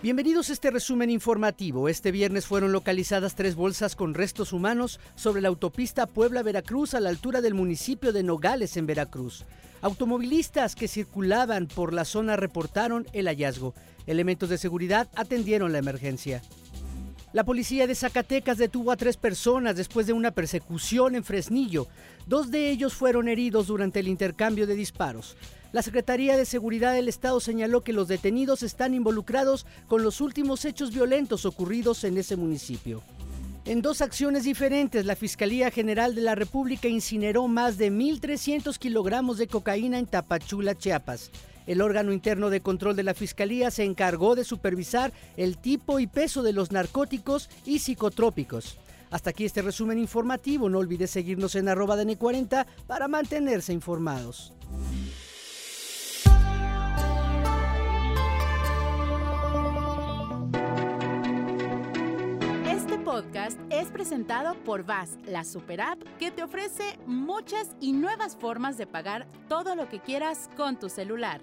Bienvenidos a este resumen informativo. Este viernes fueron localizadas tres bolsas con restos humanos sobre la autopista Puebla-Veracruz a la altura del municipio de Nogales en Veracruz. Automovilistas que circulaban por la zona reportaron el hallazgo. Elementos de seguridad atendieron la emergencia. La policía de Zacatecas detuvo a tres personas después de una persecución en Fresnillo. Dos de ellos fueron heridos durante el intercambio de disparos. La Secretaría de Seguridad del Estado señaló que los detenidos están involucrados con los últimos hechos violentos ocurridos en ese municipio. En dos acciones diferentes, la Fiscalía General de la República incineró más de 1.300 kilogramos de cocaína en Tapachula, Chiapas. El órgano interno de control de la Fiscalía se encargó de supervisar el tipo y peso de los narcóticos y psicotrópicos. Hasta aquí este resumen informativo. No olvides seguirnos en arroba DN40 para mantenerse informados. Este podcast es presentado por VAS, la super app que te ofrece muchas y nuevas formas de pagar todo lo que quieras con tu celular.